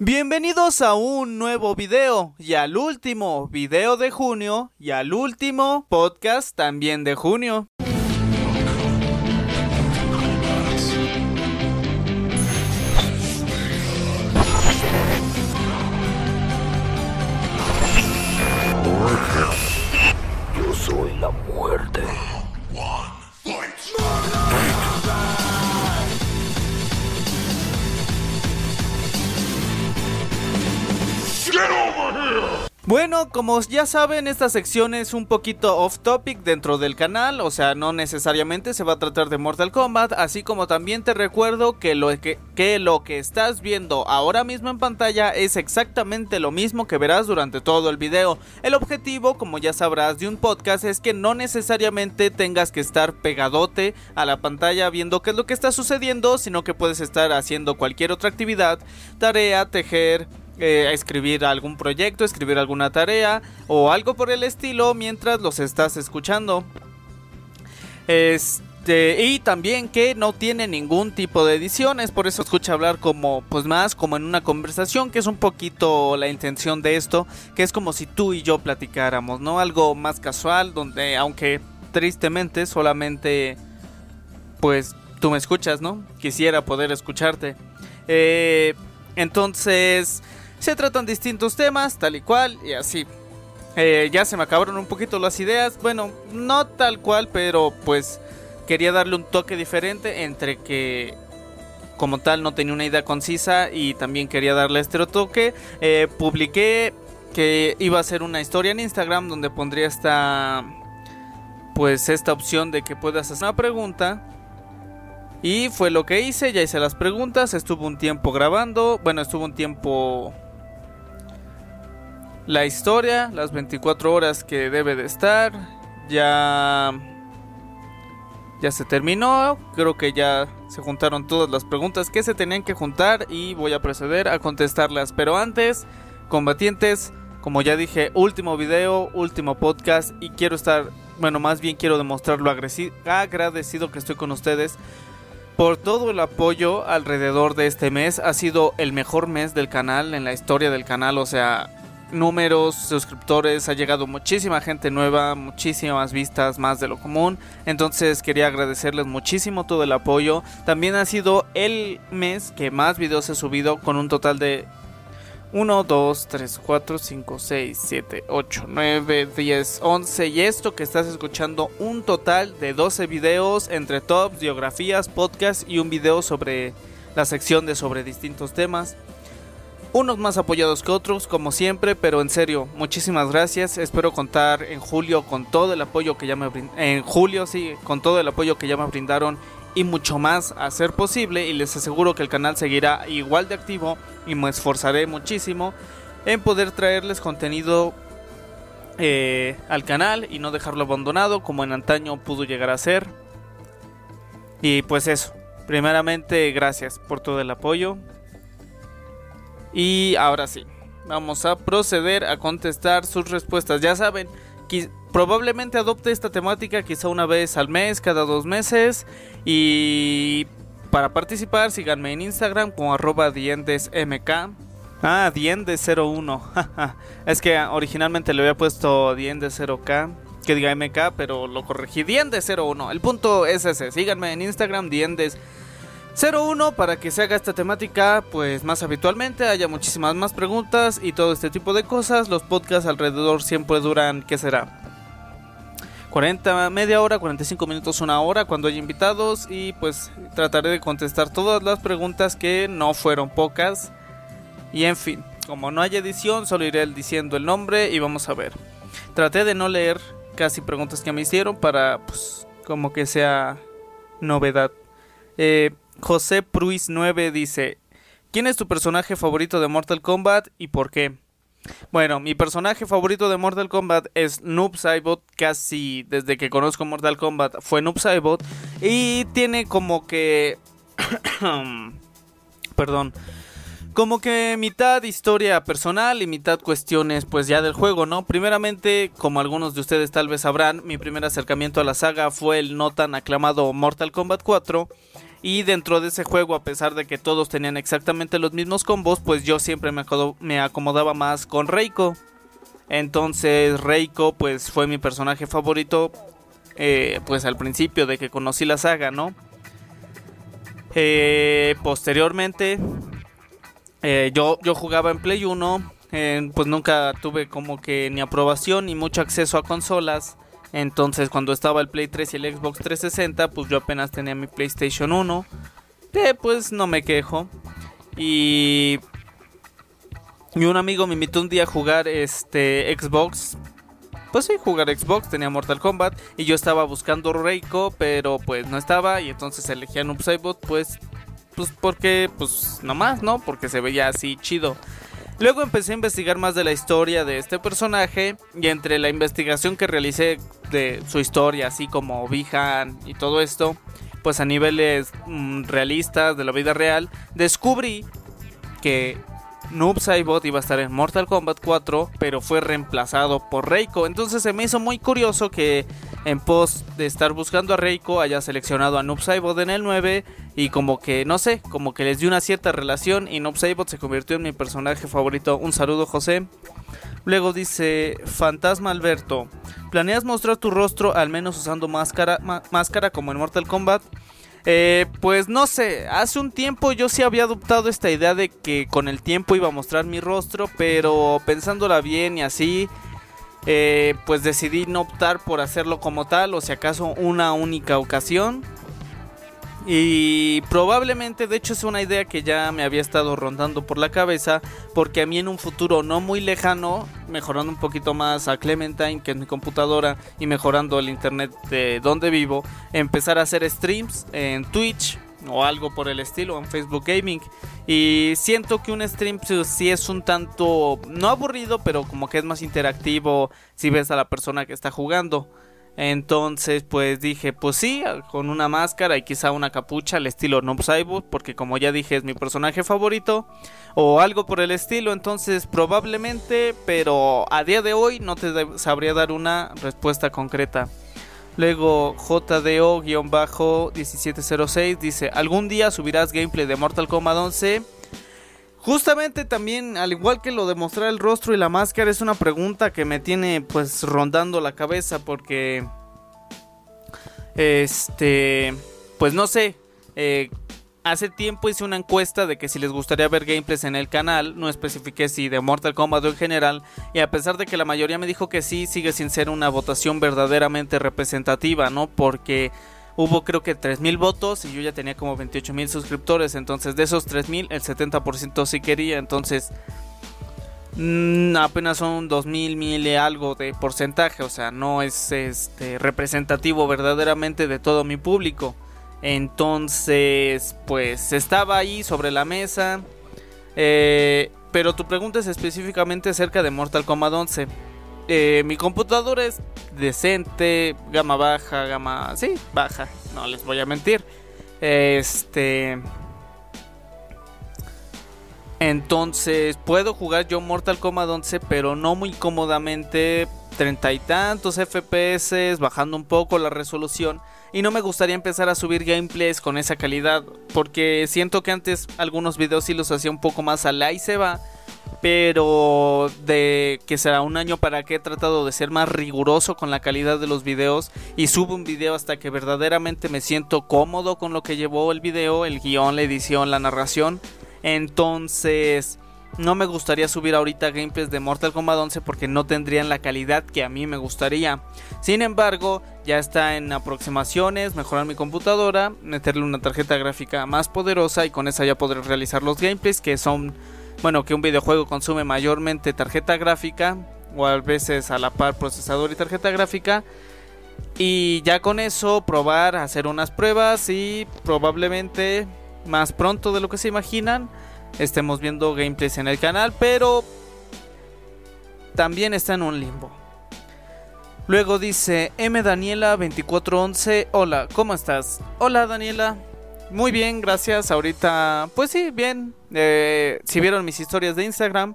Bienvenidos a un nuevo video y al último video de junio y al último podcast también de junio. Bueno, como ya saben, esta sección es un poquito off topic dentro del canal, o sea, no necesariamente se va a tratar de Mortal Kombat, así como también te recuerdo que lo que, lo que estás viendo ahora mismo en pantalla es exactamente lo mismo que verás durante todo el video. El objetivo, como ya sabrás, de un podcast es que no necesariamente tengas que estar pegadote a la pantalla viendo qué es lo que está sucediendo, sino que puedes estar haciendo cualquier otra actividad, tarea, tejer, eh, escribir algún proyecto, escribir alguna tarea o algo por el estilo mientras los estás escuchando. Este, y también que no tiene ningún tipo de ediciones, por eso escucha hablar como, pues más como en una conversación, que es un poquito la intención de esto, que es como si tú y yo platicáramos, ¿no? Algo más casual, donde aunque tristemente solamente, pues tú me escuchas, ¿no? Quisiera poder escucharte. Eh, entonces, se tratan distintos temas, tal y cual, y así. Eh, ya se me acabaron un poquito las ideas. Bueno, no tal cual, pero pues quería darle un toque diferente entre que como tal no tenía una idea concisa y también quería darle este toque. Eh, publiqué que iba a ser una historia en Instagram donde pondría esta pues esta opción de que puedas hacer una pregunta y fue lo que hice, ya hice las preguntas, estuvo un tiempo grabando, bueno, estuvo un tiempo la historia, las 24 horas que debe de estar, ya ya se terminó, creo que ya se juntaron todas las preguntas que se tenían que juntar y voy a proceder a contestarlas, pero antes, combatientes, como ya dije, último video, último podcast y quiero estar, bueno, más bien quiero demostrar lo agradecido que estoy con ustedes por todo el apoyo alrededor de este mes. Ha sido el mejor mes del canal, en la historia del canal, o sea, números, suscriptores, ha llegado muchísima gente nueva, muchísimas vistas más de lo común. Entonces quería agradecerles muchísimo todo el apoyo. También ha sido el mes que más videos he subido con un total de 1, 2, 3, 4, 5, 6, 7, 8, 9, 10, 11 y esto que estás escuchando un total de 12 videos entre tops, biografías, podcasts y un video sobre la sección de sobre distintos temas unos más apoyados que otros, como siempre, pero en serio, muchísimas gracias. Espero contar en julio con todo el apoyo que ya me en julio sí, con todo el apoyo que ya me brindaron y mucho más a ser posible y les aseguro que el canal seguirá igual de activo y me esforzaré muchísimo en poder traerles contenido eh, al canal y no dejarlo abandonado como en antaño pudo llegar a ser. Y pues eso, primeramente gracias por todo el apoyo, y ahora sí, vamos a proceder a contestar sus respuestas. Ya saben, probablemente adopte esta temática quizá una vez al mes, cada dos meses. Y para participar, síganme en Instagram como arroba diendesmk. Ah, diendes01. es que originalmente le había puesto diendes0k. Que diga MK, pero lo corregí. Diendes01. El punto es ese. Síganme en Instagram, diendes 01 para que se haga esta temática pues más habitualmente, haya muchísimas más preguntas y todo este tipo de cosas. Los podcasts alrededor siempre duran, ¿qué será? 40, media hora, 45 minutos, una hora cuando haya invitados y pues trataré de contestar todas las preguntas que no fueron pocas. Y en fin, como no hay edición, solo iré diciendo el nombre y vamos a ver. Traté de no leer casi preguntas que me hicieron para pues como que sea novedad. Eh, José Pruis 9 dice, ¿quién es tu personaje favorito de Mortal Kombat y por qué? Bueno, mi personaje favorito de Mortal Kombat es Noob Saibot, casi desde que conozco Mortal Kombat fue Noob Saibot y tiene como que... perdón como que mitad historia personal y mitad cuestiones pues ya del juego, ¿no? Primeramente, como algunos de ustedes tal vez sabrán, mi primer acercamiento a la saga fue el no tan aclamado Mortal Kombat 4 y dentro de ese juego, a pesar de que todos tenían exactamente los mismos combos, pues yo siempre me, acomodaba más con Reiko. Entonces Reiko pues fue mi personaje favorito eh, pues al principio de que conocí la saga, ¿no? Eh, posteriormente eh, yo, yo jugaba en Play 1, pues nunca tuve como que ni aprobación ni mucho acceso a consolas. Entonces cuando estaba el Play 3 y el Xbox 360, pues yo apenas tenía mi PlayStation 1. Que pues no me quejo. Y... Y un amigo me invitó un día a jugar este Xbox. Pues sí, jugar Xbox, tenía Mortal Kombat. Y yo estaba buscando Reiko, pero pues no estaba. Y entonces elegí a Noob pues... Pues porque, pues nomás, ¿no? Porque se veía así chido. Luego empecé a investigar más de la historia de este personaje y entre la investigación que realicé de su historia, así como Bihan y todo esto, pues a niveles mm, realistas de la vida real, descubrí que Noob Saibot iba a estar en Mortal Kombat 4, pero fue reemplazado por Reiko. Entonces se me hizo muy curioso que en pos de estar buscando a Reiko haya seleccionado a Noob Saibot en el 9 y como que, no sé, como que les dio una cierta relación y Noob Saibot se convirtió en mi personaje favorito. Un saludo José. Luego dice Fantasma Alberto, ¿planeas mostrar tu rostro al menos usando máscara, máscara como en Mortal Kombat? Eh, pues no sé, hace un tiempo yo sí había adoptado esta idea de que con el tiempo iba a mostrar mi rostro, pero pensándola bien y así, eh, pues decidí no optar por hacerlo como tal, o si acaso una única ocasión. Y probablemente, de hecho es una idea que ya me había estado rondando por la cabeza, porque a mí en un futuro no muy lejano, mejorando un poquito más a Clementine, que es mi computadora, y mejorando el internet de donde vivo, empezar a hacer streams en Twitch o algo por el estilo en Facebook Gaming. Y siento que un stream sí es un tanto, no aburrido, pero como que es más interactivo si ves a la persona que está jugando. Entonces, pues dije, pues sí, con una máscara y quizá una capucha al estilo Noob Saibot, porque como ya dije es mi personaje favorito, o algo por el estilo, entonces probablemente, pero a día de hoy no te sabría dar una respuesta concreta. Luego JDO-1706 dice, ¿algún día subirás gameplay de Mortal Kombat 11? Justamente también, al igual que lo de mostrar el rostro y la máscara, es una pregunta que me tiene pues rondando la cabeza porque... Este... Pues no sé. Eh, hace tiempo hice una encuesta de que si les gustaría ver gameplays en el canal, no especifiqué si de Mortal Kombat o en general, y a pesar de que la mayoría me dijo que sí, sigue sin ser una votación verdaderamente representativa, ¿no? Porque hubo creo que 3.000 votos y yo ya tenía como 28.000 suscriptores. Entonces de esos 3.000 el 70% sí quería. Entonces mm, apenas son 2.000, mil y algo de porcentaje. O sea, no es este, representativo verdaderamente de todo mi público. Entonces pues estaba ahí sobre la mesa. Eh, pero tu pregunta es específicamente acerca de Mortal Kombat 11. Eh, mi computadora es decente, gama baja, gama... Sí, baja, no les voy a mentir. Este... Entonces, puedo jugar yo Mortal Kombat 11, pero no muy cómodamente. Treinta y tantos FPS, bajando un poco la resolución. Y no me gustaría empezar a subir gameplays con esa calidad, porque siento que antes algunos videos sí los hacía un poco más a la y se va pero de que será un año para que he tratado de ser más riguroso con la calidad de los videos y subo un video hasta que verdaderamente me siento cómodo con lo que llevó el video, el guion, la edición, la narración. Entonces, no me gustaría subir ahorita gameplays de Mortal Kombat 11 porque no tendrían la calidad que a mí me gustaría. Sin embargo, ya está en aproximaciones, mejorar mi computadora, meterle una tarjeta gráfica más poderosa y con esa ya podré realizar los gameplays que son bueno, que un videojuego consume mayormente tarjeta gráfica o a veces a la par procesador y tarjeta gráfica. Y ya con eso probar, hacer unas pruebas y probablemente más pronto de lo que se imaginan estemos viendo gameplays en el canal, pero también está en un limbo. Luego dice M Daniela 2411, hola, ¿cómo estás? Hola Daniela, muy bien, gracias. Ahorita, pues sí, bien. Eh, si vieron mis historias de Instagram,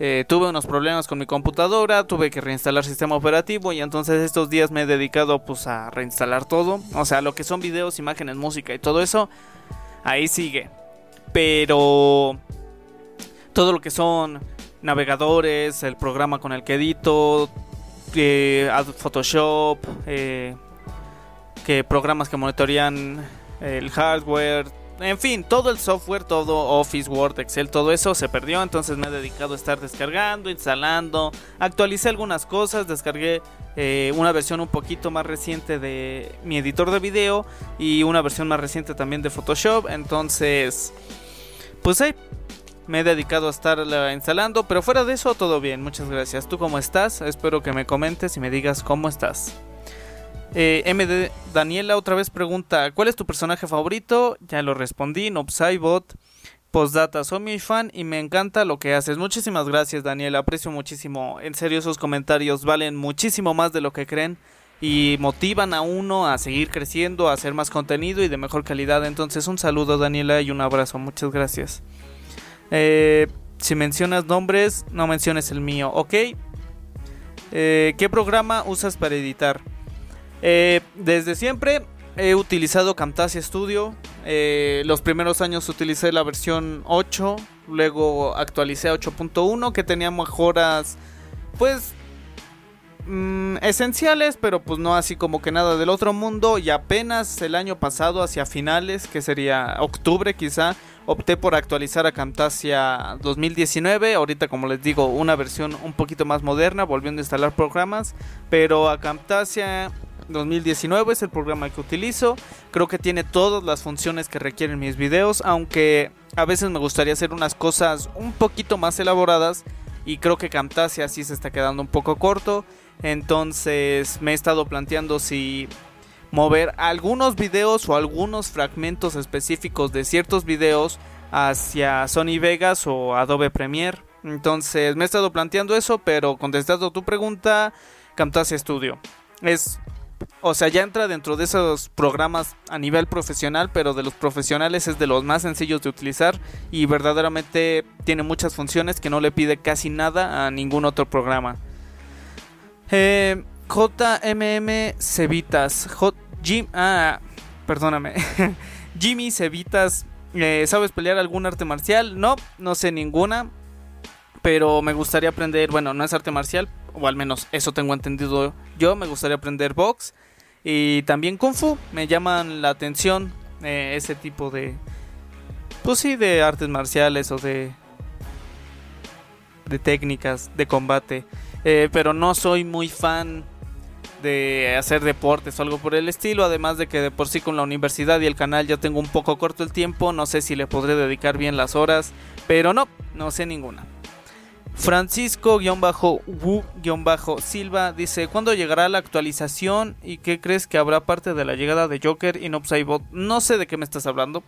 eh, tuve unos problemas con mi computadora, tuve que reinstalar sistema operativo y entonces estos días me he dedicado pues a reinstalar todo. O sea, lo que son videos, imágenes, música y todo eso, ahí sigue. Pero todo lo que son navegadores, el programa con el que edito, eh, Photoshop, eh, que programas que monitorean el hardware, en fin, todo el software, todo Office, Word, Excel, todo eso se perdió, entonces me he dedicado a estar descargando, instalando, actualicé algunas cosas, descargué eh, una versión un poquito más reciente de mi editor de video y una versión más reciente también de Photoshop, entonces, pues ahí me he dedicado a estar instalando, pero fuera de eso todo bien, muchas gracias. ¿Tú cómo estás? Espero que me comentes y me digas cómo estás. Eh, MD Daniela otra vez pregunta, ¿cuál es tu personaje favorito? Ya lo respondí, Nopsaibot. Postdata, soy mi fan y me encanta lo que haces. Muchísimas gracias, Daniela. Aprecio muchísimo. En serio, esos comentarios valen muchísimo más de lo que creen y motivan a uno a seguir creciendo, a hacer más contenido y de mejor calidad. Entonces, un saludo, Daniela, y un abrazo. Muchas gracias. Eh, si mencionas nombres, no menciones el mío, ¿ok? Eh, ¿Qué programa usas para editar? Eh, desde siempre he utilizado Camtasia Studio. Eh, los primeros años utilicé la versión 8, luego actualicé a 8.1 que tenía mejoras pues mm, esenciales, pero pues no así como que nada del otro mundo. Y apenas el año pasado, hacia finales, que sería octubre quizá, opté por actualizar a Camtasia 2019. Ahorita como les digo, una versión un poquito más moderna, volviendo a instalar programas. Pero a Camtasia 2019 es el programa que utilizo. Creo que tiene todas las funciones que requieren mis videos, aunque a veces me gustaría hacer unas cosas un poquito más elaboradas y creo que Camtasia sí se está quedando un poco corto. Entonces me he estado planteando si mover algunos videos o algunos fragmentos específicos de ciertos videos hacia Sony Vegas o Adobe Premiere. Entonces me he estado planteando eso, pero contestando tu pregunta, Camtasia Studio. Es o sea, ya entra dentro de esos programas a nivel profesional, pero de los profesionales es de los más sencillos de utilizar y verdaderamente tiene muchas funciones que no le pide casi nada a ningún otro programa. Eh, JMM Cevitas. Jim, ah, perdóname. Jimmy Cevitas. Eh, ¿Sabes pelear algún arte marcial? No, no sé ninguna. Pero me gustaría aprender. Bueno, no es arte marcial, o al menos eso tengo entendido yo, me gustaría aprender box y también kung fu, me llaman la atención eh, ese tipo de, pues sí, de artes marciales o de, de técnicas de combate, eh, pero no soy muy fan de hacer deportes o algo por el estilo, además de que de por sí con la universidad y el canal ya tengo un poco corto el tiempo, no sé si le podré dedicar bien las horas, pero no, no sé ninguna. Francisco-Wu-Silva dice, ¿cuándo llegará la actualización y qué crees que habrá parte de la llegada de Joker y Nopsaibot? No sé de qué me estás hablando.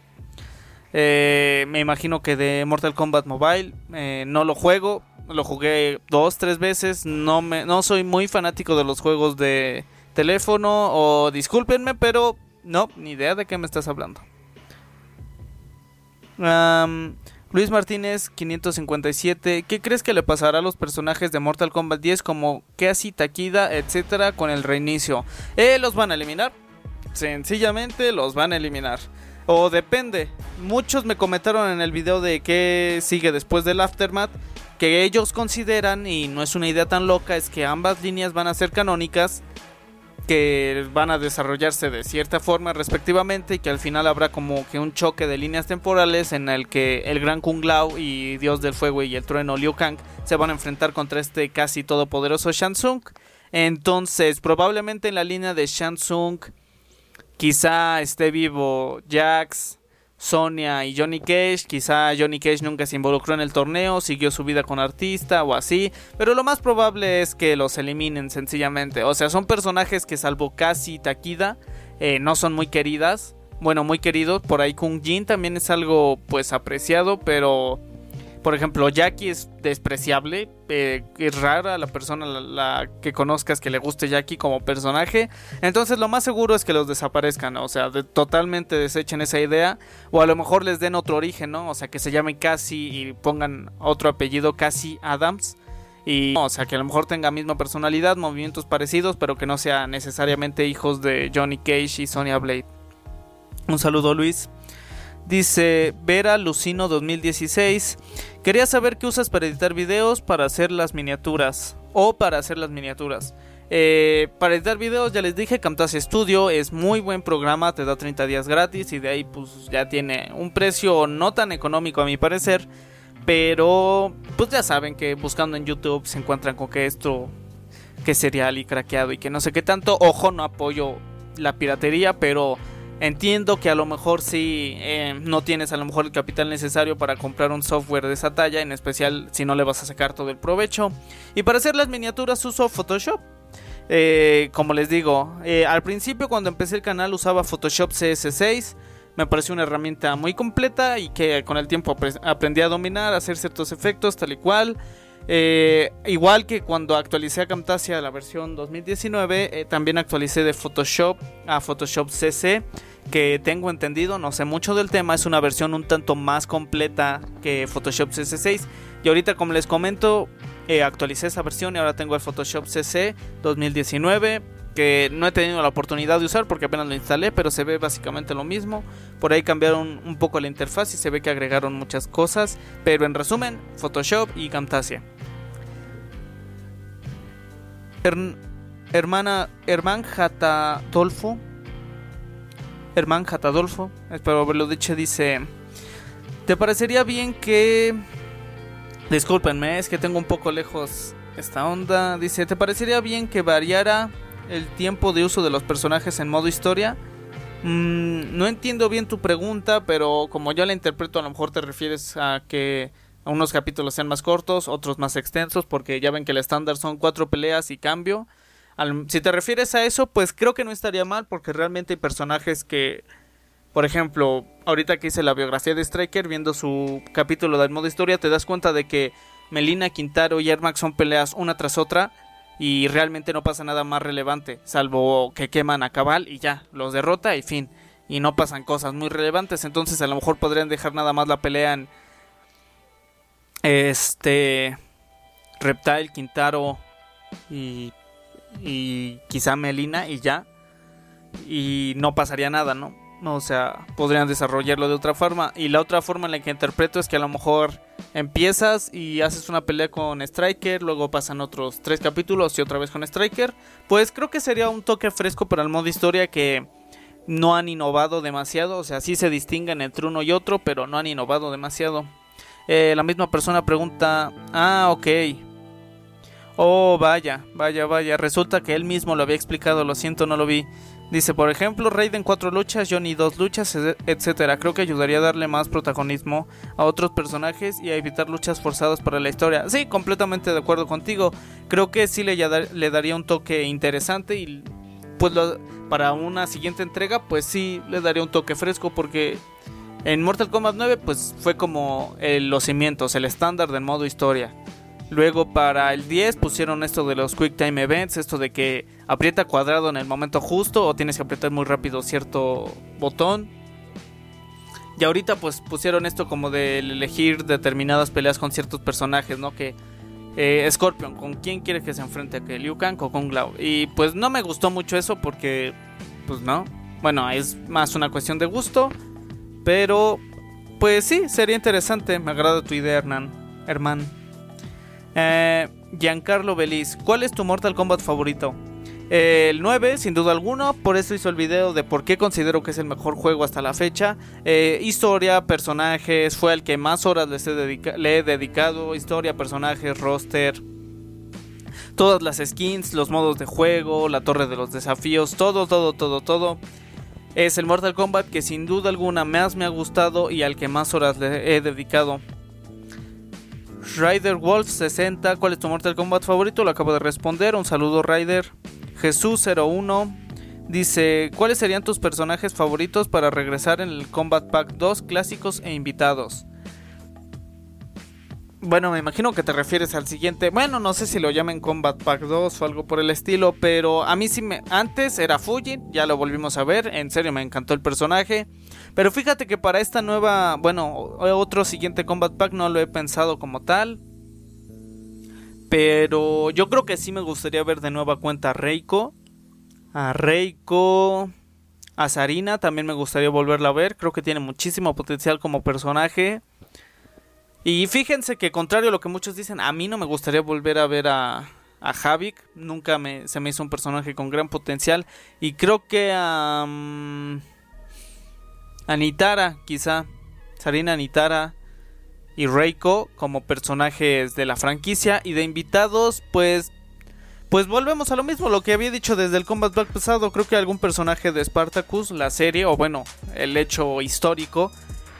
Eh, me imagino que de Mortal Kombat Mobile. Eh, no lo juego. Lo jugué dos, tres veces. No, me, no soy muy fanático de los juegos de teléfono. O discúlpenme, pero no, ni idea de qué me estás hablando. Luis Martínez 557, ¿qué crees que le pasará a los personajes de Mortal Kombat 10 como Cassie, Takida, etcétera con el reinicio? Eh, los van a eliminar. Sencillamente los van a eliminar. O depende. Muchos me comentaron en el video de qué sigue después del Aftermath que ellos consideran, y no es una idea tan loca, es que ambas líneas van a ser canónicas que van a desarrollarse de cierta forma respectivamente y que al final habrá como que un choque de líneas temporales en el que el gran Kung Lao y Dios del Fuego y el Trueno Liu Kang se van a enfrentar contra este casi todopoderoso Shansung. Entonces, probablemente en la línea de Shansung quizá esté vivo Jax, Sonia y Johnny Cage. Quizá Johnny Cage nunca se involucró en el torneo, siguió su vida con artista o así. Pero lo más probable es que los eliminen sencillamente. O sea, son personajes que salvo casi Takida, eh, no son muy queridas. Bueno, muy queridos. Por ahí Kung Jin también es algo pues apreciado, pero Por ejemplo, Jackie es despreciable. Eh, es rara la persona la, que conozcas que le guste Jackie como personaje. Entonces lo más seguro es que los desaparezcan. O sea, totalmente desechen esa idea. O a lo mejor les den otro origen, ¿no? O sea, que se llamen Cassie y pongan otro apellido Cassie Adams. Y, o sea, que a lo mejor tenga misma personalidad, movimientos parecidos, pero que no sea necesariamente hijos de Johnny Cage y Sonya Blade. Un saludo, Luis. Dice Vera Lucino 2016. Quería saber qué usas para editar videos, para hacer las miniaturas. O para hacer las miniaturas. Eh, para editar videos ya les dije, Camtasia Studio es muy buen programa, te da 30 días gratis y de ahí pues ya tiene un precio no tan económico a mi parecer. Pero pues ya saben que buscando en YouTube se encuentran con que esto, que serial y craqueado y que no sé qué tanto. Ojo, no apoyo la piratería, pero Entiendo que a lo mejor si eh, no tienes a lo mejor el capital necesario para comprar un software de esa talla, en especial si no le vas a sacar todo el provecho. Y para hacer las miniaturas uso Photoshop. Eh, como les digo, eh, al principio cuando empecé el canal usaba Photoshop CS6. Me pareció una herramienta muy completa y que con el tiempo aprendí a dominar, a hacer ciertos efectos tal y cual. Igual que cuando actualicé a Camtasia la versión 2019, también actualicé de Photoshop a Photoshop CC que tengo entendido, no sé mucho del tema, es una versión un tanto más completa que Photoshop CC6. Y ahorita, como les comento, eh, actualicé esa versión y ahora tengo el Photoshop CC 2019 que no he tenido la oportunidad de usar porque apenas lo instalé, pero se ve básicamente lo mismo. Por ahí cambiaron un poco la interfaz y se ve que agregaron muchas cosas, pero en resumen, Photoshop y Camtasia. hermana Herman Dolfo Herman Jatadolfo, espero haberlo dicho, dice, ¿te parecería bien que... Discúlpenme, es que tengo un poco lejos esta onda. Dice, ¿te parecería bien que variara el tiempo de uso de los personajes en modo historia? Mm, no entiendo bien tu pregunta, pero como yo la interpreto, a lo mejor te refieres a que unos capítulos sean más cortos, otros más extensos, porque ya ven que el estándar son cuatro peleas y cambio si te refieres a eso, pues creo que no estaría mal porque realmente hay personajes que, por ejemplo, ahorita que hice la biografía de Striker, viendo su capítulo del modo historia, te das cuenta de que Melina, Quintaro y Ermac son peleas una tras otra y realmente no pasa nada más relevante, salvo que queman a Cabal y ya, los derrota y fin. Y no pasan cosas muy relevantes, entonces a lo mejor podrían dejar nada más la pelea en este Reptile, Quintaro y y quizá Melina y ya. Y no pasaría nada, ¿no? O sea, podrían desarrollarlo de otra forma. Y la otra forma en la que interpreto es que a lo mejor empiezas y haces una pelea con Striker, luego pasan otros tres capítulos y otra vez con Striker. Pues creo que sería un toque fresco para el modo historia que no han innovado demasiado. O sea, sí se distinguen entre uno y otro, pero no han innovado demasiado. Eh, la misma persona pregunta, ah, ok, Oh, vaya, vaya, vaya. Resulta que él mismo lo había explicado, lo siento, no lo vi. Dice, por ejemplo, Raiden cuatro luchas, Johnny dos luchas, etcétera. Creo que ayudaría a darle más protagonismo a otros personajes y a evitar luchas forzadas para la historia. Sí, completamente de acuerdo contigo. Creo que sí le, le daría un toque interesante y pues para una siguiente entrega, pues sí le daría un toque fresco porque en Mortal Kombat 9 pues fue como los cimientos, el estándar del modo historia. Luego para el 10 pusieron esto de los Quick Time Events, esto de que aprieta cuadrado en el momento justo o tienes que apretar muy rápido cierto botón. Y ahorita pues pusieron esto como de elegir determinadas peleas con ciertos personajes, ¿no? Que eh, Scorpion, ¿con quién quiere que se enfrente? ¿Que Liu Kang o con Glau? Y pues no me gustó mucho eso porque, pues no. Bueno, es más una cuestión de gusto. Pero, pues sí, sería interesante. Me agrada tu idea, Hernán. Herman. Eh, Giancarlo Beliz, ¿cuál es tu Mortal Kombat favorito? el 9, sin duda alguna, por eso hizo el video de por qué considero que es el mejor juego hasta la fecha. Eh, historia, personajes, fue el que más horas le he dedicado. Historia, personajes, roster, todas las skins, los modos de juego, la torre de los desafíos, todo, todo, todo, todo. Es el Mortal Kombat que sin duda alguna más me ha gustado y al que más horas le he dedicado. Rider Wolf 60, ¿cuál es tu Mortal Kombat favorito? Lo acabo de responder. Un saludo, Rider. Jesús 01 dice: ¿Cuáles serían tus personajes favoritos para regresar en el Combat Pack 2 clásicos e invitados? Bueno, me imagino que te refieres al siguiente. Bueno, no sé si lo llamen Combat Pack 2 o algo por el estilo, pero a mí sí me. Antes era Fujin, ya lo volvimos a ver. En serio, me encantó el personaje. Pero fíjate que para esta nueva. Bueno, otro siguiente Combat Pack no lo he pensado como tal. Pero yo creo que sí me gustaría ver de nueva cuenta a Reiko. A Reiko. A Sarina también me gustaría volverla a ver. Creo que tiene muchísimo potencial como personaje. Y fíjense que contrario a lo que muchos dicen, a mí no me gustaría volver a ver a, a Havik. Nunca me, se me hizo un personaje con gran potencial. Y creo que a... Nitara, quizá. Sarina Nitara y Reiko como personajes de la franquicia. Y de invitados, pues... Pues volvemos a lo mismo, lo que había dicho desde el Combat Back pasado. Creo que algún personaje de Spartacus, la serie, o bueno, el hecho histórico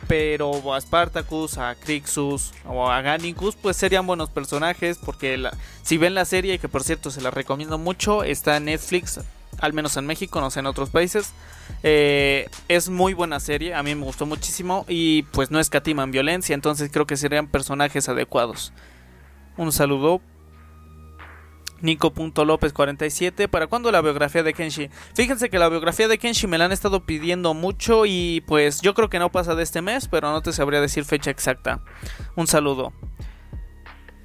pero a Spartacus, a Crixus o a Gannicus, pues serían buenos personajes. Porque si ven la serie, que por cierto se la recomiendo mucho, está en Netflix, al menos en México, no sé en otros países. Eh, es muy buena serie, a mí me gustó muchísimo y pues no escatiman violencia, entonces creo que serían personajes adecuados. Un saludo Nico.lopez47. ¿Para cuándo la biografía de Kenshi? Fíjense que la biografía de Kenshi me la han estado pidiendo mucho y pues yo creo que no pasa de este mes, pero no te sabría decir fecha exacta. Un saludo.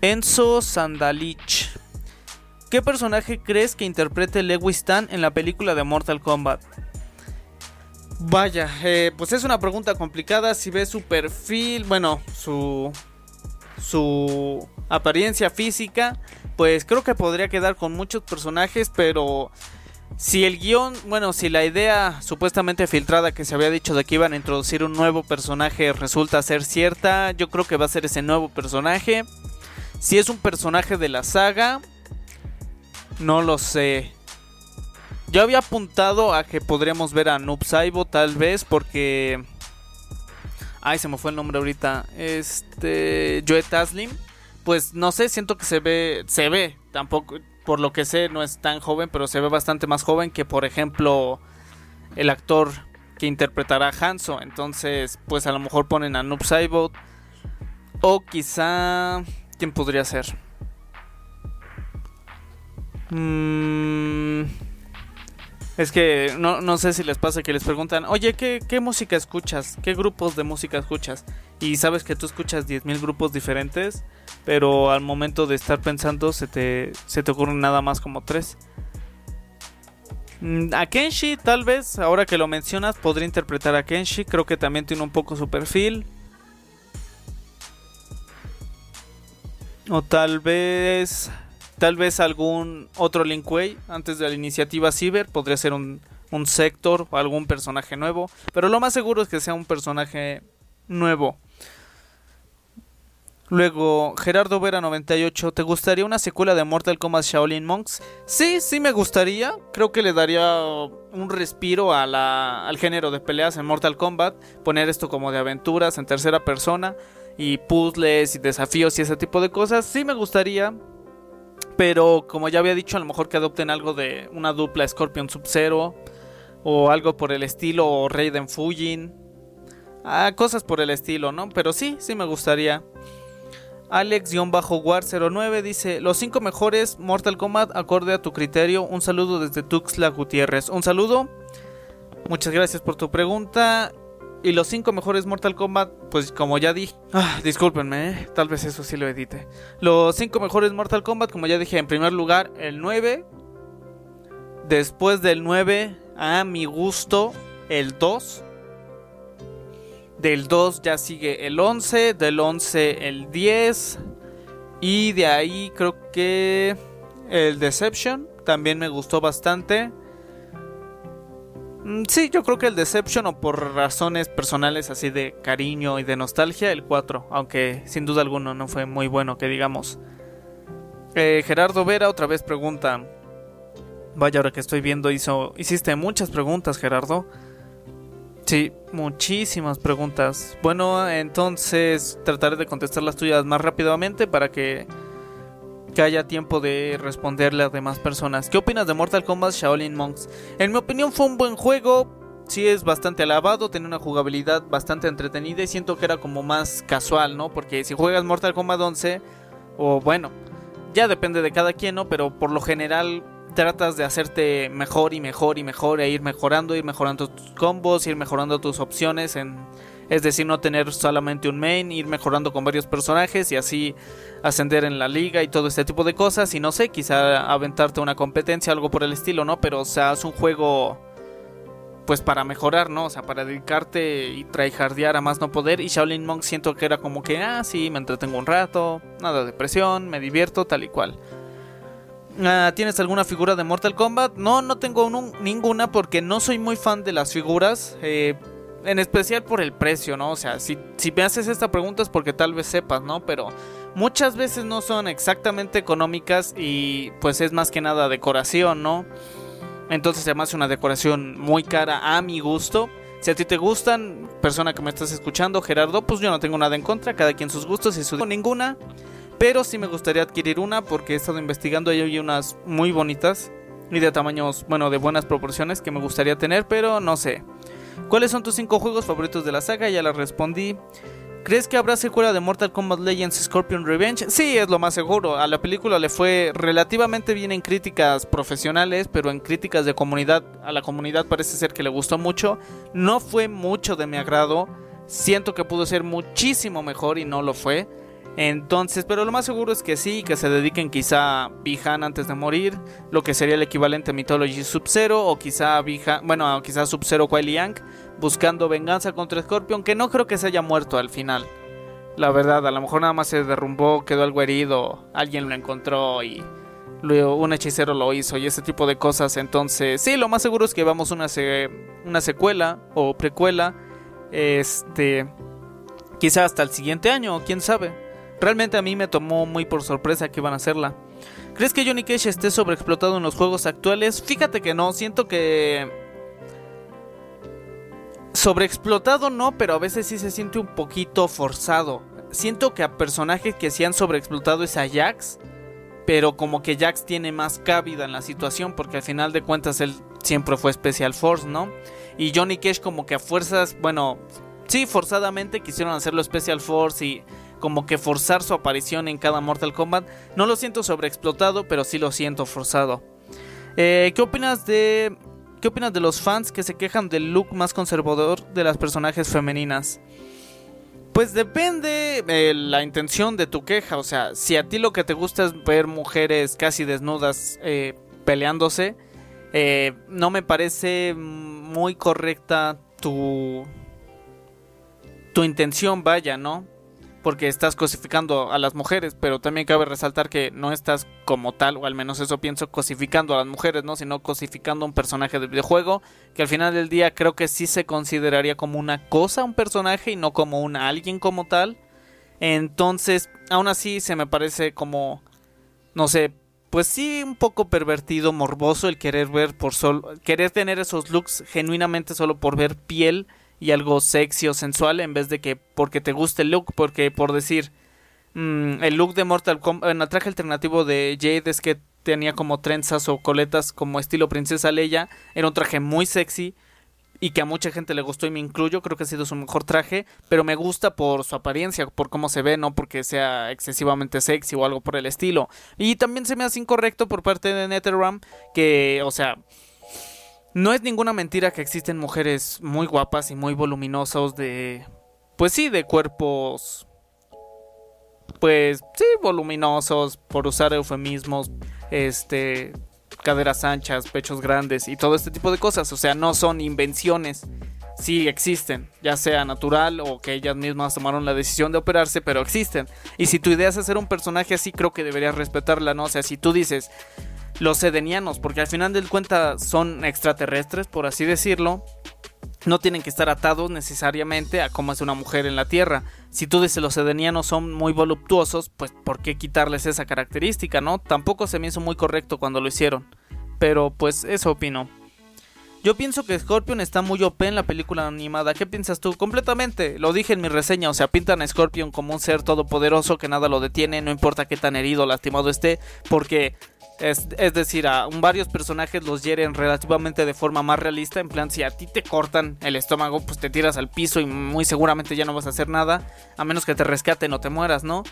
Enzo Sandalich. ¿Qué personaje crees que interprete Lewis Tan en la película de Mortal Kombat? Vaya, eh, pues es una pregunta complicada. Si ves su perfil, bueno, su su apariencia física, pues creo que podría quedar con muchos personajes, pero si el guion, bueno, si la idea supuestamente filtrada que se había dicho de que iban a introducir un nuevo personaje resulta ser cierta, yo creo que va a ser ese nuevo personaje. Si es un personaje de la saga, no lo sé. Yo había apuntado a que podríamos ver a Noob Saibo tal vez porque Ay, se me fue el nombre ahorita. Este. Joe Taslim. Pues no sé, siento que se ve. Se ve. Tampoco. Por lo que sé, no es tan joven, pero se ve bastante más joven que, por ejemplo, el actor que interpretará a Hanzo. Entonces, pues a lo mejor ponen a Noob Saibot. O quizá. ¿Quién podría ser? Mmm. Es que no, sé si les pasa que les preguntan, oye, ¿qué, música escuchas? ¿Qué grupos de música escuchas? Y sabes que tú escuchas 10.000 grupos diferentes, pero al momento de estar pensando se te, se te ocurren nada más como tres. Mm, a Kenshi, tal vez, ahora que lo mencionas, podría interpretar a Kenshi. Creo que también tiene un poco su perfil. O tal vez Tal vez algún otro Linkway antes de la iniciativa Cyber podría ser un, un sector o algún personaje nuevo. Pero lo más seguro es que sea un personaje nuevo. Luego, Gerardo Vera 98, ¿te gustaría una secuela de Mortal Kombat Shaolin Monks? Sí, sí me gustaría. Creo que le daría un respiro a la, al género de peleas en Mortal Kombat. Poner esto como de aventuras en tercera persona y puzzles y desafíos y ese tipo de cosas. Sí me gustaría. Pero como ya había dicho, a lo mejor que adopten algo de una dupla Scorpion Sub-Zero o algo por el estilo o Raiden Fujin. Ah, cosas por el estilo, ¿no? Pero sí, sí me gustaría. Alex-War09 dice: Los 5 mejores Mortal Kombat acorde a tu criterio. Un saludo desde Tuxtla Gutiérrez. Un saludo. Muchas gracias por tu pregunta. Y los 5 mejores Mortal Kombat, pues como ya dije. Ah, discúlpenme, ¿eh? tal vez eso sí lo edite. Los 5 mejores Mortal Kombat, como ya dije, en primer lugar, el 9. Después del 9, a mi gusto, el 2. Del 2 ya sigue el 11. Del 11, el 10. Y de ahí creo que el Deception también me gustó bastante. Mm, sí, yo creo que el Deception o por razones personales así de cariño y de nostalgia, el 4, aunque sin duda alguno no fue muy bueno que digamos. Eh, Gerardo Vera otra vez pregunta, vaya ahora que estoy viendo, hizo, hiciste muchas preguntas Gerardo. Sí, muchísimas preguntas. Bueno, entonces trataré de contestar las tuyas más rápidamente para que que haya tiempo de responderle a demás personas. ¿Qué opinas de Mortal Kombat Shaolin Monks? En mi opinión fue un buen juego. sí es bastante alabado, tiene una jugabilidad bastante entretenida y siento que era como más casual, ¿no? Porque si juegas Mortal Kombat 11, o bueno, ya depende de cada quien, ¿no? Pero por lo general tratas de hacerte mejor y mejor y mejor e ir mejorando, ir mejorando tus combos, ir mejorando tus opciones en es decir, no tener solamente un main, ir mejorando con varios personajes y así ascender en la liga y todo este tipo de cosas. Y no sé, quizá aventarte una competencia, algo por el estilo, ¿no? Pero, o sea, es un juego pues para mejorar, ¿no? O sea, para dedicarte y tryhardear a más no poder. Y Shaolin Monk siento que era como que, ah, sí, me entretengo un rato, nada de presión, me divierto, tal y cual. Ah, ¿Tienes alguna figura de Mortal Kombat? No, no tengo ninguna porque no soy muy fan de las figuras. Eh, en especial por el precio, ¿no? O sea, si, si me haces esta pregunta es porque tal vez sepas, ¿no? Pero muchas veces no son exactamente económicas y pues es más que nada decoración, ¿no? Entonces se me hace una decoración muy cara a mi gusto. Si a ti te gustan, persona que me estás escuchando, Gerardo, pues yo no tengo nada en contra, cada quien sus gustos y su ninguna. Pero sí me gustaría adquirir una porque he estado investigando y hay unas muy bonitas y de tamaños, bueno, de buenas proporciones que me gustaría tener, pero no sé. ¿Cuáles son tus 5 juegos favoritos de la saga? Ya la respondí. ¿Crees que habrá secuela de Mortal Kombat Legends Scorpion Revenge? Sí, es lo más seguro. A la película le fue relativamente bien en críticas profesionales, pero en críticas de comunidad, a la comunidad parece ser que le gustó mucho. No fue mucho de mi agrado. Siento que pudo ser muchísimo mejor y no lo fue. Entonces, pero lo más seguro es que sí, que se dediquen quizá a Bihan antes de morir, lo que sería el equivalente a Mythology Sub-Zero, o quizá Bihan, bueno, quizá Sub-Zero Yang, buscando venganza contra Scorpion, que no creo que se haya muerto al final. La verdad, a lo mejor nada más se derrumbó, quedó algo herido, alguien lo encontró y luego un hechicero lo hizo y ese tipo de cosas. Entonces, sí, lo más seguro es que vamos una, una secuela o precuela, este, quizá hasta el siguiente año, quién sabe. Realmente a mí me tomó muy por sorpresa que iban a hacerla. ¿Crees que Johnny Cage esté sobreexplotado en los juegos actuales? Fíjate que no, siento que... Sobreexplotado no, pero a veces sí se siente un poquito forzado. Siento que a personajes que se han sobreexplotado es a Jax, pero como que Jax tiene más cabida en la situación porque al final de cuentas él siempre fue Special Force, ¿no? Y Johnny Cage como que a fuerzas, bueno, sí, forzadamente quisieron hacerlo Special Force y como que forzar su aparición en cada Mortal Kombat. No lo siento sobreexplotado, pero sí lo siento forzado. Eh, ¿Qué opinas de qué opinas de los fans que se quejan del look más conservador de las personajes femeninas? Pues depende de la intención de tu queja. O sea, si a ti lo que te gusta es ver mujeres casi desnudas eh, peleándose, eh, no me parece muy correcta tu tu intención, vaya, ¿no? Porque estás cosificando a las mujeres, pero también cabe resaltar que no estás como tal, o al menos eso pienso, cosificando a las mujeres, ¿no? Sino cosificando a un personaje del videojuego, que al final del día creo que sí se consideraría como una cosa, un personaje, y no como un alguien como tal. Entonces, aún así se me parece como, no sé, pues sí, un poco pervertido, morboso el querer ver por solo, querer tener esos looks genuinamente solo por ver piel y algo sexy o sensual en vez de que porque te guste el look, porque por decir mm, el look de Mortal Kombat, en el traje alternativo de Jade es que tenía como trenzas o coletas como estilo princesa Leia, era un traje muy sexy y que a mucha gente le gustó y me incluyo, creo que ha sido su mejor traje, pero me gusta por su apariencia, por cómo se ve, no porque sea excesivamente sexy o algo por el estilo. Y también se me hace incorrecto por parte de NetherRealm que, o sea, no es ninguna mentira que existen mujeres muy guapas y muy voluminosos de... Pues sí, de cuerpos... Pues sí, voluminosos, por usar eufemismos, este, caderas anchas, pechos grandes y todo este tipo de cosas. O sea, no son invenciones. Sí existen, ya sea natural o que ellas mismas tomaron la decisión de operarse, pero existen. Y si tu idea es hacer un personaje así, creo que deberías respetarla, ¿no? O sea, si tú dices, los sedenianos, porque al final del cuenta son extraterrestres, por así decirlo. No tienen que estar atados necesariamente a cómo es una mujer en la Tierra. Si tú dices los sedenianos son muy voluptuosos, pues ¿por qué quitarles esa característica, no? Tampoco se me hizo muy correcto cuando lo hicieron. Pero pues eso opino. Yo pienso que Scorpion está muy OP en la película animada. ¿Qué piensas tú? Completamente. Lo dije en mi reseña. O sea, pintan a Scorpion como un ser todopoderoso que nada lo detiene. No importa qué tan herido o lastimado esté. Porque Es, es, decir, a varios personajes los hieren relativamente de forma más realista. En plan, si a ti te cortan el estómago, pues te tiras al piso y muy seguramente ya no vas a hacer nada. A menos que te rescaten o te mueras, ¿no?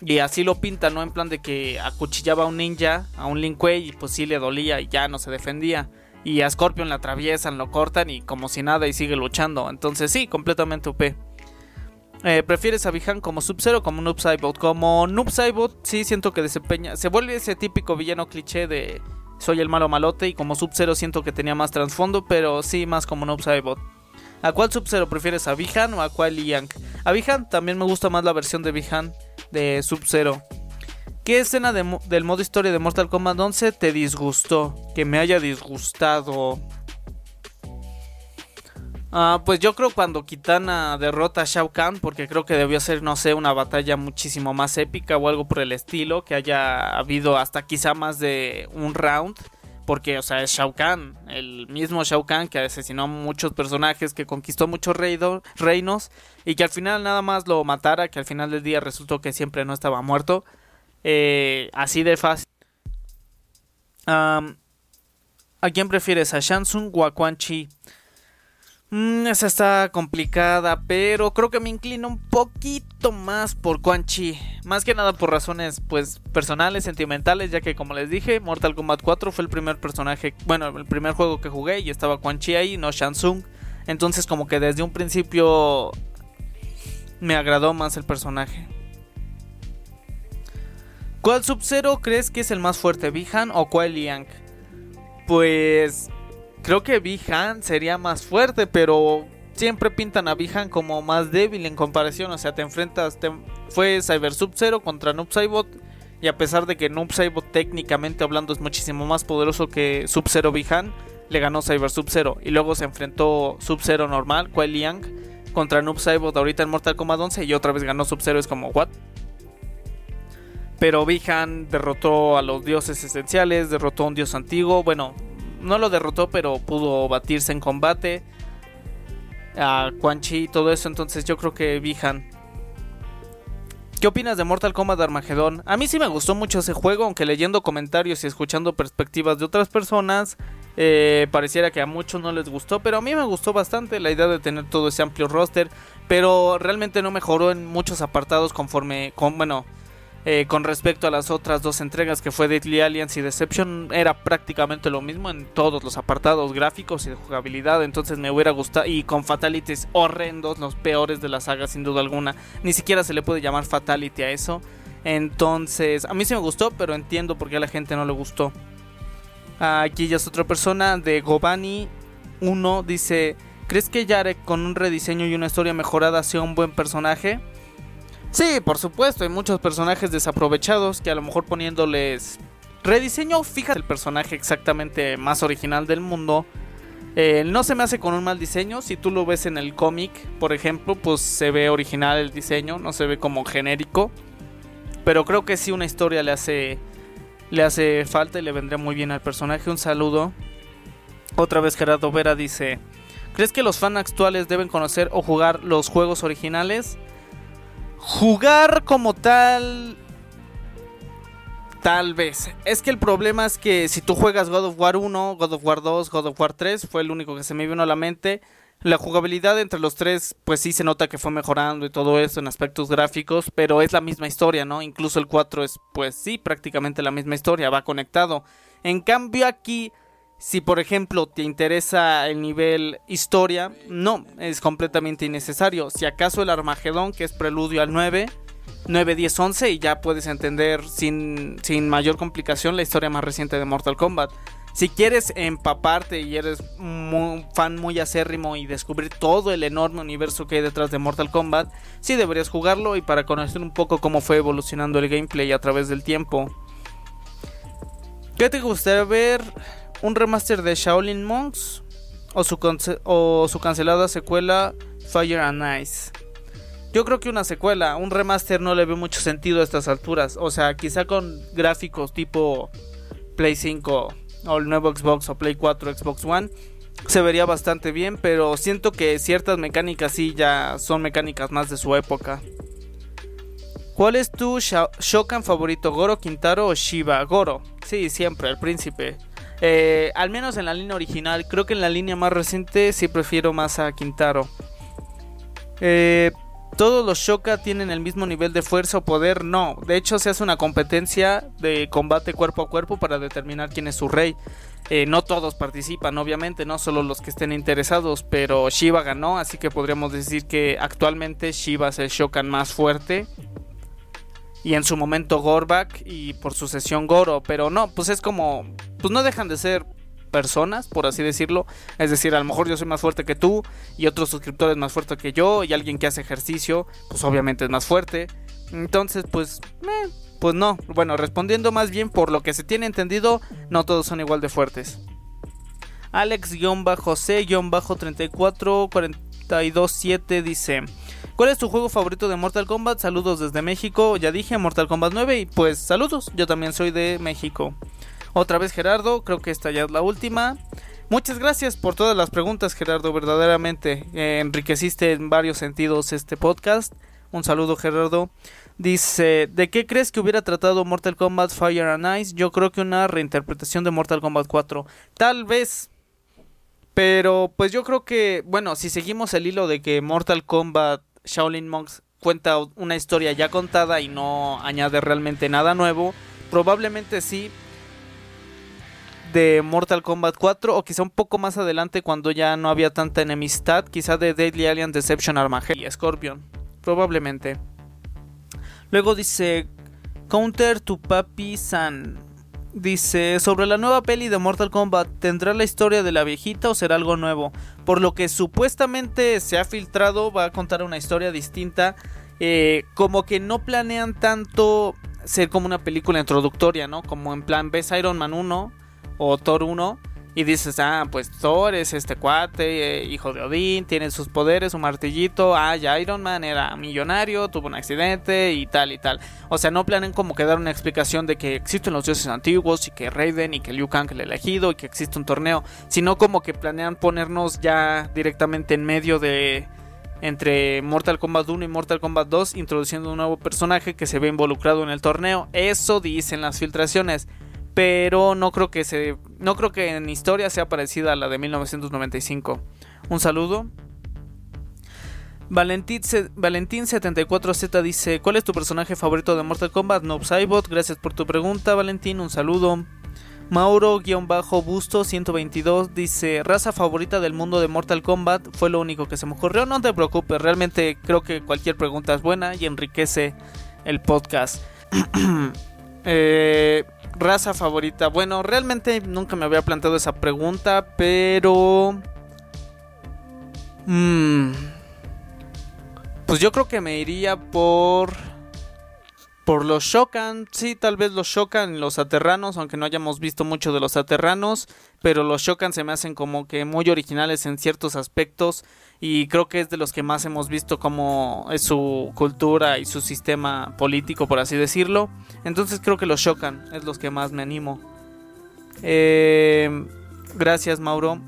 Y así lo pintan, ¿no? En plan de que acuchillaba a un ninja, a un Lin Kuei, y pues sí le dolía y ya no se defendía. Y a Scorpion le atraviesan, lo cortan y como si nada y sigue luchando. Entonces sí, completamente OP. Eh, ¿Prefieres a Bihan como Sub-Zero como Noob Saibot? Como Noob Saibot sí siento que desempeña... Se vuelve ese típico villano cliché de soy el malo malote y como Sub-Zero siento que tenía más trasfondo, pero sí más como Noob Saibot. ¿A cuál Sub-Zero prefieres? ¿A Bihan o a cuál Yang? A Bihan también me gusta más la versión de Bihan de Sub-Zero. ¿Qué escena del modo historia de Mortal Kombat 11 te disgustó? Que me haya disgustado. Ah, pues yo creo cuando Kitana derrota a Shao Kahn, porque creo que debió ser, no sé, una batalla muchísimo más épica o algo por el estilo, que haya habido hasta quizá más de un round, porque, o sea, es Shao Kahn, el mismo Shao Kahn que asesinó a muchos personajes, que conquistó muchos reinos y que al final nada más lo matara, que al final del día resultó que siempre no estaba muerto, eh, así de fácil. ¿A quién prefieres? ¿A Shansung o a Quan Chi? Mm, esa está complicada, pero creo que me inclino un poquito más por Quan Chi. Más que nada por razones pues personales, sentimentales, ya que como les dije, Mortal Kombat 4 fue el primer personaje, bueno, el primer juego que jugué y estaba Quan Chi ahí, no Shansung. Entonces como que desde un principio me agradó más el personaje. ¿Cuál Sub-Zero crees que es el más fuerte, Bihan o cuál Liang? Pues Creo que Bihan sería más fuerte, pero siempre pintan a Bihan como más débil en comparación. O sea, te enfrentas. fue Cyber Sub-Zero contra Noob Saibot. Y a pesar de que Noob Saibot técnicamente hablando es muchísimo más poderoso que Sub-Zero Bihan, le ganó Cyber Sub-Zero. Y luego se enfrentó Sub-Zero normal, Kuai Liang, contra Noob Saibot ahorita en Mortal Kombat 11. Y otra vez ganó Sub-Zero. Es como, ¿what? Pero Bihan derrotó a los dioses esenciales, derrotó a un dios antiguo. Bueno, no lo derrotó, pero pudo batirse en combate. A Quan Chi y todo eso. Entonces yo creo que Bihan. ¿Qué opinas de Mortal Kombat Armageddon? A mí sí me gustó mucho ese juego, aunque leyendo comentarios y escuchando perspectivas de otras personas, eh, pareciera que a muchos no les gustó, pero a mí me gustó bastante la idea de tener todo ese amplio roster, pero realmente no mejoró en muchos apartados conforme, con, bueno, eh, con respecto a las otras dos entregas que fue Deadly Alliance y Deception era prácticamente lo mismo en todos los apartados gráficos y de jugabilidad. Entonces me hubiera gustado y con fatalities horrendos los peores de la saga sin duda alguna. Ni siquiera se le puede llamar fatality a eso. Entonces a mí sí me gustó pero entiendo por qué a la gente no le gustó. Aquí ya es otra persona de Gobani 1 dice ¿crees que Yarek con un rediseño y una historia mejorada sea un buen personaje? Sí, por supuesto, hay muchos personajes desaprovechados que a lo mejor poniéndoles rediseño, fíjate el personaje exactamente más original del mundo. Eh, no se me hace con un mal diseño. Si tú lo ves en el cómic, por ejemplo, pues se ve original el diseño, no se ve como genérico. Pero creo que sí una historia le hace le hace falta y le vendría muy bien al personaje. Un saludo. Otra vez Gerardo Vera dice, ¿crees que los fans actuales deben conocer o jugar los juegos originales? Jugar como tal... Tal vez. Es que el problema es que si tú juegas God of War 1, God of War 2, God of War 3, fue el único que se me vino a la mente. La jugabilidad entre los tres, pues sí se nota que fue mejorando y todo eso en aspectos gráficos, pero es la misma historia, ¿no? Incluso el 4 es, pues sí, prácticamente la misma historia, va conectado. En cambio aquí si por ejemplo te interesa el nivel historia, no, es completamente innecesario. Si acaso el Armagedón, que es preludio al 9, 9, 10, 11 y ya puedes entender sin, sin mayor complicación la historia más reciente de Mortal Kombat. Si quieres empaparte y eres un fan muy acérrimo y descubrir todo el enorme universo que hay detrás de Mortal Kombat, sí deberías jugarlo y para conocer un poco cómo fue evolucionando el gameplay a través del tiempo. ¿Qué te gustaría ver? Un remaster de Shaolin Monks o su, o su cancelada secuela Fire and Ice. Yo creo que una secuela, un remaster no le ve mucho sentido a estas alturas. O sea, quizá con gráficos tipo Play 5 o el nuevo Xbox o Play 4, Xbox One, se vería bastante bien, pero siento que ciertas mecánicas sí ya son mecánicas más de su época. ¿Cuál es tu Shokan favorito? ¿Goro, Quintaro o Shiba? Goro. Sí, siempre, el príncipe. Eh, al menos en la línea original. Creo que en la línea más reciente sí prefiero más a Quintaro. Eh, ¿Todos los Shoka tienen el mismo nivel de fuerza o poder? No. De hecho, se hace una competencia de combate cuerpo a cuerpo para determinar quién es su rey. Eh, no todos participan, obviamente, no solo los que estén interesados, pero Shiva ganó, así que podríamos decir que actualmente Shiva es el Shokan más fuerte y en su momento Gorbak y por sucesión Goro, pero no, pues es como, pues no dejan de ser personas, por así decirlo, es decir, a lo mejor yo soy más fuerte que tú y otro suscriptor es más fuerte que yo y alguien que hace ejercicio, pues obviamente es más fuerte, entonces pues, eh, pues no, bueno, respondiendo más bien por lo que se tiene entendido, no todos son igual de fuertes. Alex-C-344227 dice... ¿Cuál es tu juego favorito de Mortal Kombat? Saludos desde México. Ya dije Mortal Kombat 9 y pues saludos. Yo también soy de México. Otra vez Gerardo, creo que esta ya es la última. Muchas gracias por todas las preguntas Gerardo, verdaderamente eh, enriqueciste en varios sentidos este podcast. Un saludo Gerardo. Dice, ¿de qué crees que hubiera tratado Mortal Kombat Fire and Ice? Yo creo que una reinterpretación de Mortal Kombat 4. Tal vez. Pero pues yo creo que, bueno, si seguimos el hilo de que Mortal Kombat Shaolin Monks cuenta una historia ya contada y no añade realmente nada nuevo, probablemente sí de Mortal Kombat 4 o quizá un poco más adelante cuando ya no había tanta enemistad, quizá de Deadly Alien Deception Armageddon y Scorpion, probablemente. Luego dice Counter to Papi San. Dice, sobre la nueva peli de Mortal Kombat, ¿tendrá la historia de la viejita o será algo nuevo? Por lo que supuestamente se ha filtrado, va a contar una historia distinta. Eh, como que no planean tanto ser como una película introductoria, ¿no? Como en plan, ves Iron Man 1 o Thor 1 y dices, ah, pues Thor es este cuate, eh, hijo de Odín, tiene sus poderes, un martillito, ah, ya Iron Man era millonario, tuvo un accidente y tal y tal. O sea, no planean como que dar una explicación de que existen los dioses antiguos y que Raiden y que Liu Kang el elegido y que existe un torneo, sino como que planean ponernos ya directamente en medio de entre Mortal Kombat 1 y Mortal Kombat 2 introduciendo un nuevo personaje que se ve involucrado en el torneo. Eso dicen las filtraciones pero no creo que se no creo que en historia sea parecida a la de 1995. Un saludo. Valentín, Valentín 74Z dice, ¿cuál es tu personaje favorito de Mortal Kombat? Noob gracias por tu pregunta, Valentín, un saludo. Mauro-Busto 122 dice, raza favorita del mundo de Mortal Kombat, fue lo único que se me ocurrió, no te preocupes, realmente creo que cualquier pregunta es buena y enriquece el podcast. eh, raza favorita. Bueno, realmente nunca me había planteado esa pregunta, pero... Mm, pues yo creo que me iría por... Por los Shokan, sí, tal vez los Shokan, los Aterranos, aunque no hayamos visto mucho de los Aterranos, pero los Shokan se me hacen como que muy originales en ciertos aspectos y creo que es de los que más hemos visto como es su cultura y su sistema político, por así decirlo. Entonces creo que los Shokan es los que más me animo. Eh, gracias, Mauro.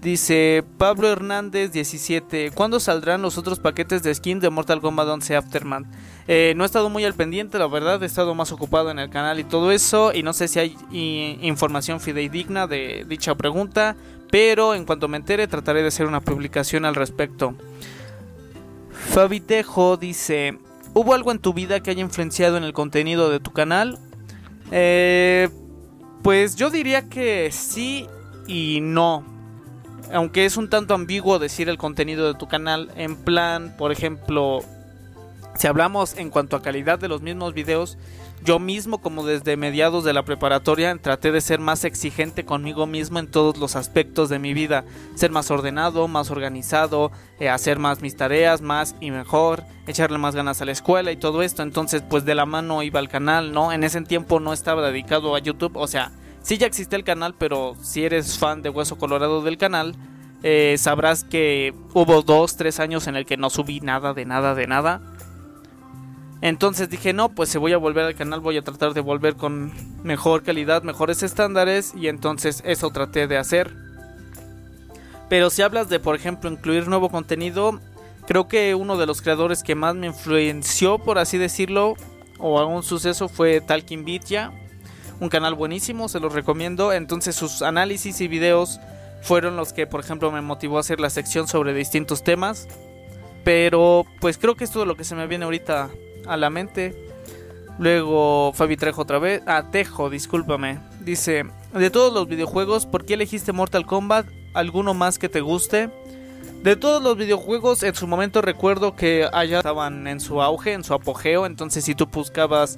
Dice Pablo Hernández 17. ¿Cuándo saldrán los otros paquetes de skin de Mortal Kombat 11 Aftermath? Eh, no he estado muy al pendiente, la verdad, he estado más ocupado en el canal y todo eso. Y no sé si hay información fidedigna de dicha pregunta. Pero en cuanto me entere, trataré de hacer una publicación al respecto. Fabitejo dice: ¿Hubo algo en tu vida que haya influenciado en el contenido de tu canal? Eh, pues yo diría que sí y no aunque es un tanto ambiguo decir el contenido de tu canal, en plan, por ejemplo, si hablamos en cuanto a calidad de los mismos videos, yo mismo como desde mediados de la preparatoria traté de ser más exigente conmigo mismo en todos los aspectos de mi vida, ser más ordenado, más organizado, eh, hacer más mis tareas, más y mejor, echarle más ganas a la escuela y todo esto, entonces pues de la mano iba al canal, ¿no? En ese tiempo no estaba dedicado a YouTube, o sea, Sí ya existe el canal, pero si eres fan de Hueso Colorado del canal, eh, sabrás que hubo dos, tres años en el que no subí nada, de nada, de nada. Entonces dije, no, pues si voy a volver al canal, voy a tratar de volver con mejor calidad, mejores estándares. Y entonces eso traté de hacer. Pero si hablas de, por ejemplo, incluir nuevo contenido, Creo que uno de los creadores que más me influenció, por así decirlo, o algún suceso fue Talking Vidya. Un canal buenísimo, se los recomiendo. Entonces sus análisis y videos fueron los que, por ejemplo, me motivó a hacer la sección sobre distintos temas. Pero pues creo que es todo lo que se me viene ahorita a la mente. Luego Fabi Trejo otra vez. Ah, Tejo, discúlpame. Dice, de todos los videojuegos, ¿por qué elegiste Mortal Kombat? ¿Alguno más que te guste? De todos los videojuegos, en su momento recuerdo que allá estaban en su auge, en su apogeo. Entonces, si tú buscabas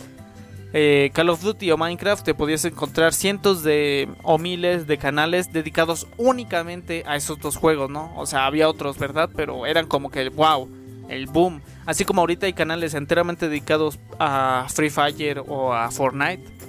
eh, Call of Duty o Minecraft, te podías encontrar cientos de o miles de canales dedicados únicamente a esos dos juegos, ¿no? O sea, había otros, ¿verdad? Pero eran como que el wow, el boom. Así como ahorita hay canales enteramente dedicados a Free Fire o a Fortnite.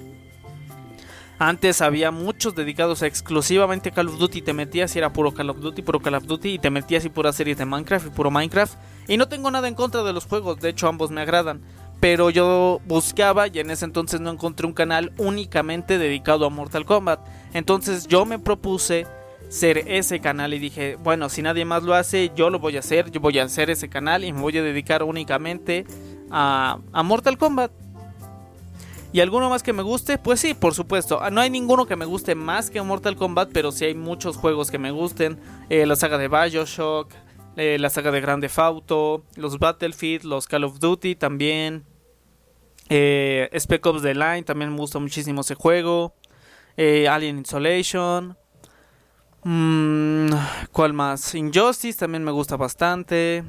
Antes había muchos dedicados exclusivamente a Call of Duty. Te metías y era puro Call of Duty, puro Call of Duty. Y te metías y pura series de Minecraft y puro Minecraft. Y no tengo nada en contra de los juegos. De hecho, ambos me agradan. Pero yo buscaba y en ese entonces no encontré un canal únicamente dedicado a Mortal Kombat. Entonces yo me propuse ser ese canal y dije, bueno, si nadie más lo hace, yo lo voy a hacer. Yo voy a hacer ese canal y me voy a dedicar únicamente a, a Mortal Kombat. ¿Y alguno más que me guste? Pues sí, por supuesto. Ah, no hay ninguno que me guste más que Mortal Kombat, pero sí hay muchos juegos que me gusten. Eh, la saga de Bioshock, eh, la saga de Grande Auto, los Battlefield, los Call of Duty también. Eh, Spec Ops The Line, también me gusta muchísimo ese juego. Alien Isolation. Mm, ¿Cuál más? Injustice también me gusta bastante.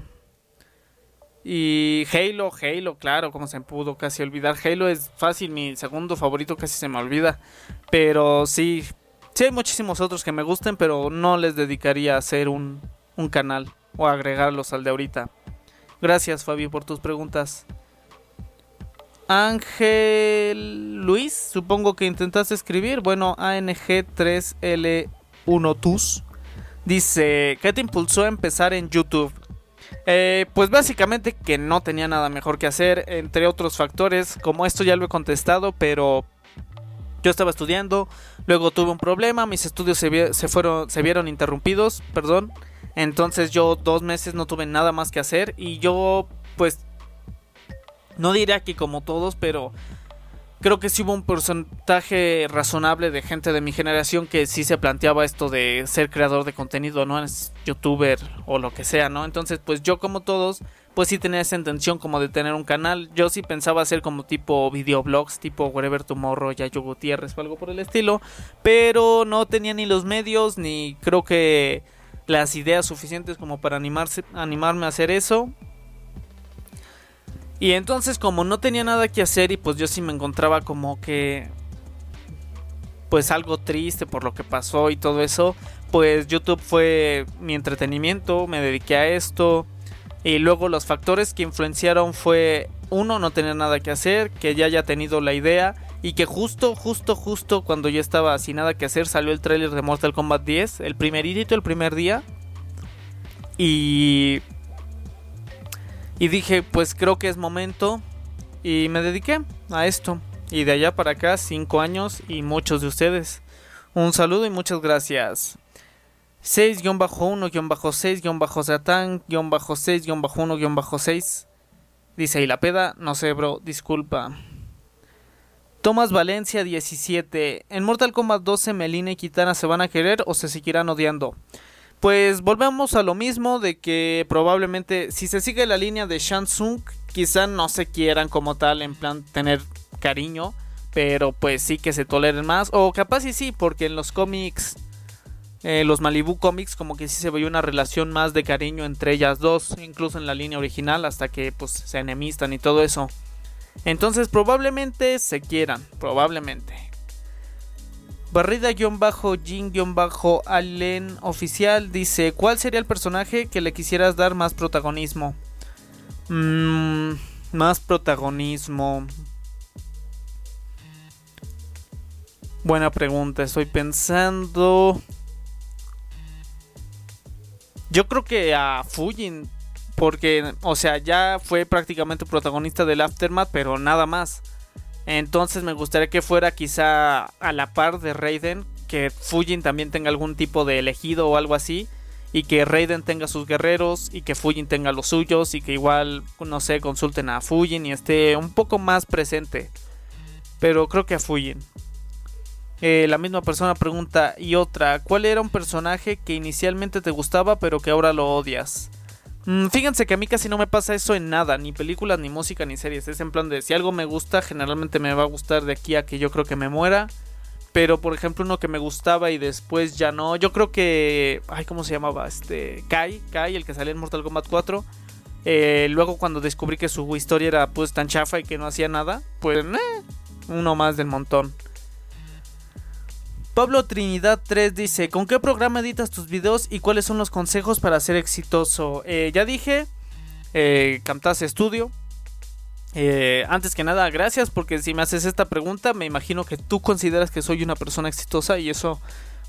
Y Halo, Halo, claro, como se pudo casi olvidar. Halo es fácil, mi segundo favorito casi se me olvida. Pero sí, sí hay muchísimos otros que me gusten, pero no les dedicaría a hacer un, un canal o agregarlos al de ahorita. Gracias Fabi por tus preguntas. Ángel Luis, supongo que intentaste escribir. Bueno, ANG3L1TUS dice, ¿qué te impulsó a empezar en YouTube? Eh, pues básicamente que no tenía nada mejor que hacer, entre otros factores, como esto ya lo he contestado, pero yo estaba estudiando, luego tuve un problema, mis estudios se, fueron, se vieron interrumpidos, perdón, entonces yo dos meses no tuve nada más que hacer y yo pues no diré aquí como todos, pero creo que sí hubo un porcentaje razonable de gente de mi generación que sí se planteaba esto de ser creador de contenido, ¿no? Es youtuber o lo que sea, ¿no? Entonces, pues yo como todos, pues sí tenía esa intención como de tener un canal. Yo sí pensaba hacer como tipo videoblogs, tipo Wherever Tomorrow, Yayo Gutiérrez o algo por el estilo, pero no tenía ni los medios ni creo que las ideas suficientes como para animarse, animarme a hacer eso. Y entonces como no tenía nada que hacer y pues yo sí me encontraba como que pues algo triste por lo que pasó y todo eso, pues YouTube fue mi entretenimiento, me dediqué a esto y luego los factores que influenciaron fue uno no tener nada que hacer, que ya haya tenido la idea y que justo, justo, justo cuando yo estaba sin nada que hacer salió el tráiler de Mortal Kombat 10, el primer el primer día. Y y dije, pues creo que es momento. Y me dediqué a esto. Y de allá para acá, 5 años y muchos de ustedes. Un saludo y muchas gracias. 6-1-6-Satan-6-1-6-1-6. Dice, y la peda, no sé, bro, disculpa. Tomás Valencia 17. En Mortal Kombat 12, Melina y Kitana se van a querer o se seguirán odiando pues volvemos a lo mismo de que probablemente si se sigue la línea de Shansung, quizá no se quieran como tal en plan tener cariño, pero pues sí que se toleren más o capaz sí sí, porque en los cómics eh, los Malibu Comics como que sí se veía una relación más de cariño entre ellas dos, incluso en la línea original hasta que pues se enemistan y todo eso. Entonces probablemente se quieran, probablemente. Barrida-Jin-Allen oficial dice, ¿cuál sería el personaje que le quisieras dar más protagonismo? Mm, más protagonismo. Buena pregunta, estoy pensando... Yo creo que a Fujin, porque, o sea, ya fue prácticamente protagonista del Aftermath, pero nada más. Entonces me gustaría que fuera quizá a la par de Raiden, que Fujin también tenga algún tipo de elegido o algo así. y que Raiden tenga sus guerreros y que Fujin tenga los suyos y que igual, no sé, consulten a Fujin y esté un poco más presente. Pero creo que a Fujin. Eh, la misma persona pregunta y otra, ¿cuál era un personaje que inicialmente te gustaba pero que ahora lo odias? Mm, fíjense que a mí casi no me pasa eso en nada, ni películas, ni música, ni series. Es en plan de si algo me gusta, generalmente me va a gustar de aquí a que yo creo que me muera. Pero por ejemplo uno que me gustaba y después ya no. Yo creo que... Ay, ¿cómo se llamaba? Este... Kai, Kai, el que salía en Mortal Kombat 4. Eh, luego cuando descubrí que su historia era pues tan chafa y que no hacía nada, pues... Eh, uno más del montón. Pablo Trinidad 3 dice, ¿con qué programa editas tus videos y cuáles son los consejos para ser exitoso? Eh, ya dije, eh, Camtasia Studio. Eh, antes que nada, gracias porque si me haces esta pregunta, me imagino que tú consideras que soy una persona exitosa y eso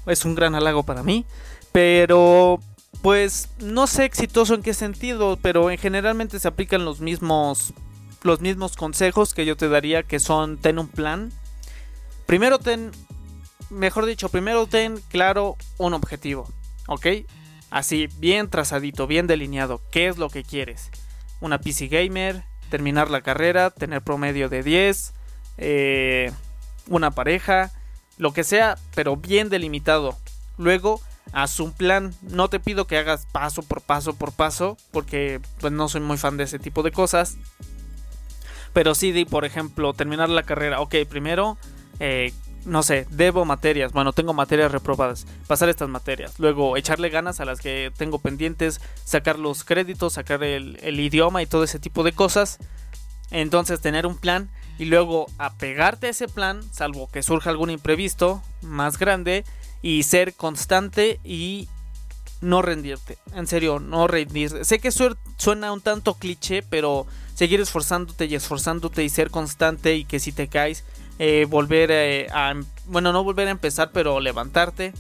es un gran halago para mí. Pero, pues, no sé exitoso en qué sentido, pero en generalmente se aplican los mismos, los mismos consejos que yo te daría, que son ten un plan. Primero ten mejor dicho, primero ten claro un objetivo, ¿ok? Así, bien trazadito, bien delineado, ¿qué es lo que quieres? Una PC gamer, terminar la carrera, tener promedio de 10, eh, una pareja, lo que sea, pero bien delimitado. Luego, haz un plan. No te pido que hagas paso por paso por paso, porque pues, no soy muy fan de ese tipo de cosas. Pero sí, di, por ejemplo, terminar la carrera. Ok, primero, eh, no sé, debo materias, bueno, tengo materias reprobadas, pasar estas materias, luego echarle ganas a las que tengo pendientes, sacar los créditos, sacar el, idioma y todo ese tipo de cosas, entonces tener un plan y luego apegarte a ese plan, salvo que surja algún imprevisto más grande, y ser constante y no rendirte, en serio, no rendirte. Sé que suena un tanto cliché, pero seguir esforzándote y esforzándote y ser constante y que si te caes eh, volver eh, a, bueno, no volver a empezar, pero levantarte,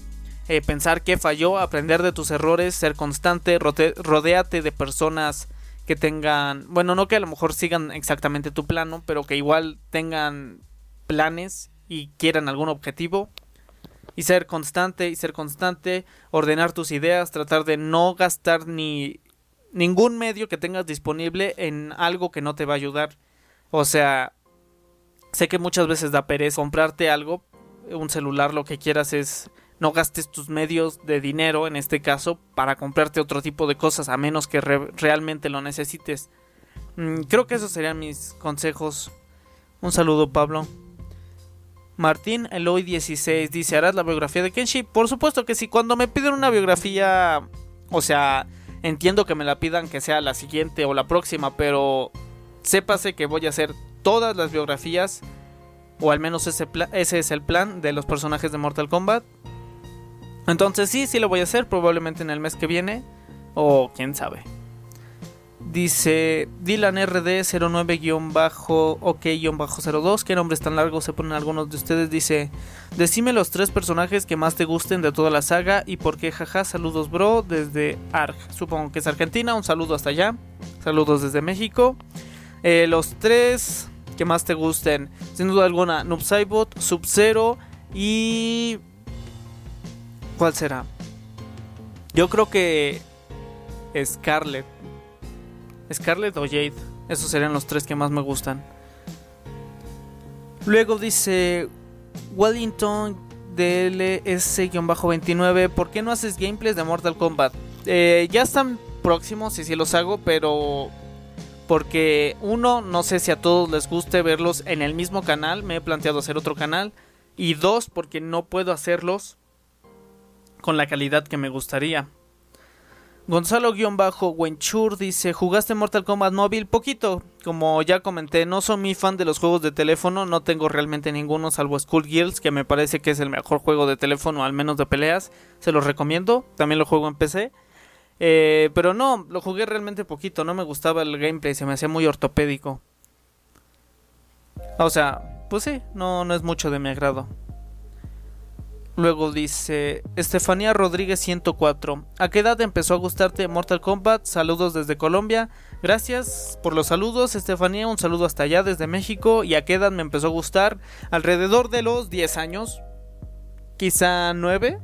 eh, pensar qué falló, aprender de tus errores, ser constante, rodeate de personas que tengan, bueno, no que a lo mejor sigan exactamente tu plano, pero que igual tengan planes y quieran algún objetivo. Y ser constante y ser constante, ordenar tus ideas, tratar de no gastar ni ningún medio que tengas disponible en algo que no te va a ayudar. O sea, Sé que muchas veces da pereza comprarte algo, un celular, lo que quieras es no gastes tus medios de dinero, en este caso, para comprarte otro tipo de cosas, a menos que realmente lo necesites. Mm, creo que esos serían mis consejos. Un saludo, Pablo. Martín Eloy 16 dice, ¿harás la biografía de Kenshi? Por supuesto que sí, cuando me piden una biografía, o sea, entiendo que me la pidan que sea la siguiente o la próxima, pero sépase que voy a hacer todas las biografías, o al menos ese, es el plan de los personajes de Mortal Kombat. Entonces sí, sí lo voy a hacer, probablemente en el mes que viene, o quién sabe. Dice Dylan RD09-OK-02. ¿Qué nombres tan largos se ponen algunos de ustedes? Dice: Decime los tres personajes que más te gusten de toda la saga y por qué, jaja. Saludos, bro, desde Arg. Supongo que es Argentina. Un saludo hasta allá. Saludos desde México. Eh, los tres que más te gusten. Sin duda alguna, Noob Saibot, Sub-Zero y. ¿Cuál será? Yo creo que. Scarlet. Scarlet o Jade. Esos serían los tres que más me gustan. Luego dice. Wellington DLS-29. ¿Por qué no haces gameplays de Mortal Kombat? Eh, ya están próximos y si los hago, pero porque uno, no sé si a todos les guste verlos en el mismo canal, me he planteado hacer otro canal. Y dos, porque no puedo hacerlos con la calidad que me gustaría. Gonzalo-Wenchur dice, ¿jugaste Mortal Kombat móvil? Poquito, como ya comenté, no soy muy fan de los juegos de teléfono, no tengo realmente ninguno salvo Skull Girls, que me parece que es el mejor juego de teléfono, al menos de peleas, se los recomiendo, también lo juego en PC. Eh, pero no, lo jugué realmente poquito, no me gustaba el gameplay, se me hacía muy ortopédico. O sea, pues sí, no, no es mucho de mi agrado. Luego dice Estefanía Rodríguez 104. ¿A qué edad empezó a gustarte Mortal Kombat? Saludos desde Colombia. Gracias por los saludos, Estefanía. Un saludo hasta allá desde México. ¿Y a qué edad me empezó a gustar? Alrededor de los 10 años. Quizá 9.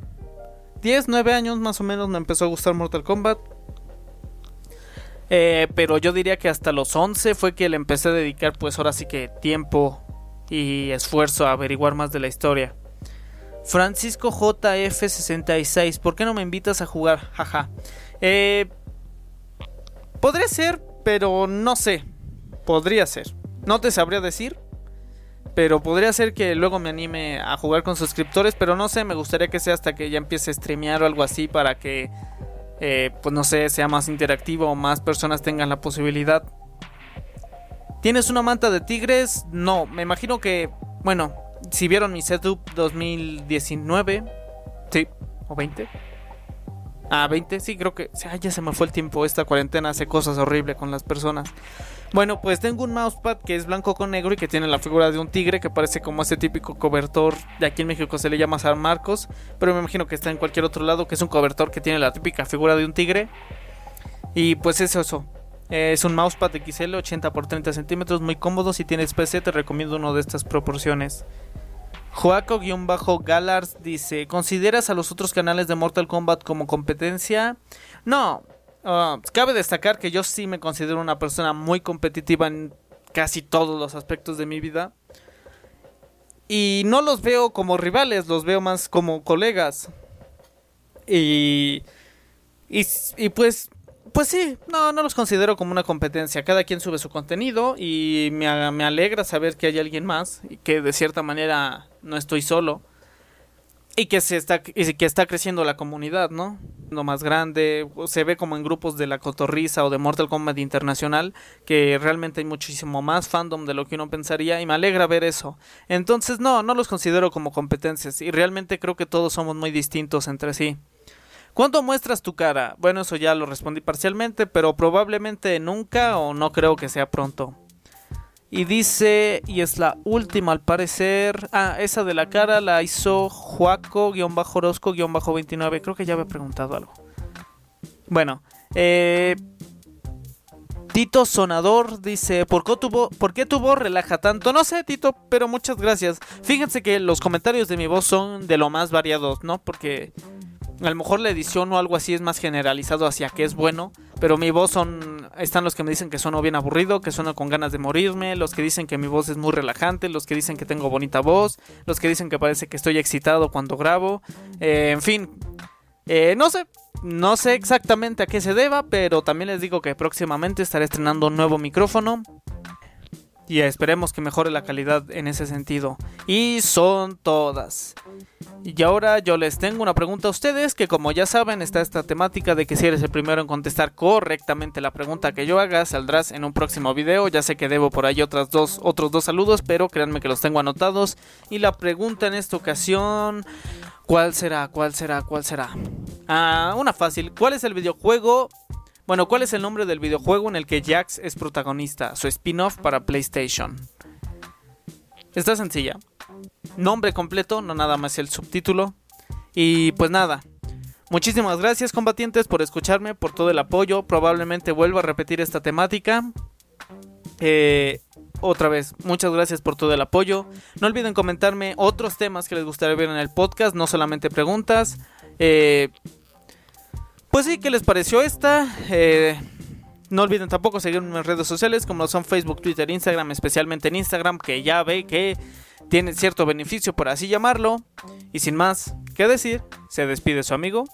10, 9 años más o menos me empezó a gustar Mortal Kombat. Eh, pero yo diría que hasta los 11 fue que le empecé a dedicar pues ahora sí que tiempo y esfuerzo a averiguar más de la historia. Francisco JF66, ¿por qué no me invitas a jugar? Jaja. Eh, podría ser, pero no sé. Podría ser. No te sabría decir. Pero podría ser que luego me anime a jugar con suscriptores. Pero no sé, me gustaría que sea hasta que ya empiece a streamear o algo así para que, eh, pues no sé, sea más interactivo o más personas tengan la posibilidad. ¿Tienes una manta de tigres? No, me imagino que, bueno, si vieron mi setup 2019, sí, o 20. Ah, 20, sí, creo que ya se me fue el tiempo. Esta cuarentena hace cosas horribles con las personas. Bueno, pues tengo un mousepad que es blanco con negro y que tiene la figura de un tigre que parece como ese típico cobertor de aquí en México se le llama San Marcos, pero me imagino que está en cualquier otro lado, que es un cobertor que tiene la típica figura de un tigre. Y pues es eso. Es un mousepad XL 80 x 30 centímetros, muy cómodo. Si tienes PC, te recomiendo uno de estas proporciones. Joaco-Galars dice: ¿Consideras a los otros canales de Mortal Kombat como competencia? No. Ah, cabe destacar que yo sí me considero una persona muy competitiva en casi todos los aspectos de mi vida. Y no los veo como rivales, los veo más como colegas. Y. Y, y pues pues sí, no, no los considero como una competencia. Cada quien sube su contenido y me, me, alegra saber que hay alguien más y que de cierta manera no estoy solo. Y que, se está, y que está creciendo la comunidad, ¿no? Lo más grande, se ve como en grupos de la Cotorriza o de Mortal Kombat Internacional, que realmente hay muchísimo más fandom de lo que uno pensaría y me alegra ver eso. Entonces, no, no los considero como competencias y realmente creo que todos somos muy distintos entre sí. ¿Cuándo muestras tu cara? Bueno, eso ya lo respondí parcialmente, pero probablemente nunca o no creo que sea pronto. Y dice, y es la última al parecer. Ah, esa de la cara la hizo Juaco-Orozco-29. Creo que ya había preguntado algo. Bueno, eh, Tito Sonador dice, ¿por qué, tu ¿por qué tu voz relaja tanto? No sé, Tito, pero muchas gracias. Fíjense que los comentarios de mi voz son de lo más variados, ¿no? Porque a lo mejor la edición o algo así es más generalizado hacia que es bueno, pero mi voz son están los que me dicen que sueno bien aburrido, que sueno con ganas de morirme, los que dicen que mi voz es muy relajante, los que dicen que tengo bonita voz, los que dicen que parece que estoy excitado cuando grabo, eh, en fin, eh, no sé, no sé exactamente a qué se deba, pero también les digo que próximamente estaré estrenando un nuevo micrófono y esperemos que mejore la calidad en ese sentido. Y son todas. Y ahora yo les tengo una pregunta a ustedes, que como ya saben está esta temática de que si eres el primero en contestar correctamente la pregunta que yo haga, saldrás en un próximo video. Ya sé que debo por ahí otras dos, otros dos saludos, pero créanme que los tengo anotados. Y la pregunta en esta ocasión, ¿cuál será? ¿Cuál será? ¿Cuál será? Ah, una fácil. ¿Cuál es el videojuego bueno, ¿cuál es el nombre del videojuego en el que Jax es protagonista? Su spin-off para PlayStation. Está sencilla. Nombre completo, no nada más el subtítulo. Y pues nada. Muchísimas gracias combatientes por escucharme, por todo el apoyo. Probablemente vuelva a repetir esta temática. Eh, otra vez, muchas gracias por todo el apoyo. No olviden comentarme otros temas que les gustaría ver en el podcast, no solamente preguntas. Eh, pues sí, ¿qué les pareció esta? Eh, no olviden tampoco seguirme en redes sociales como son Facebook, Twitter, Instagram, especialmente en Instagram, que ya ve que tiene cierto beneficio por así llamarlo. Y sin más que decir, se despide su amigo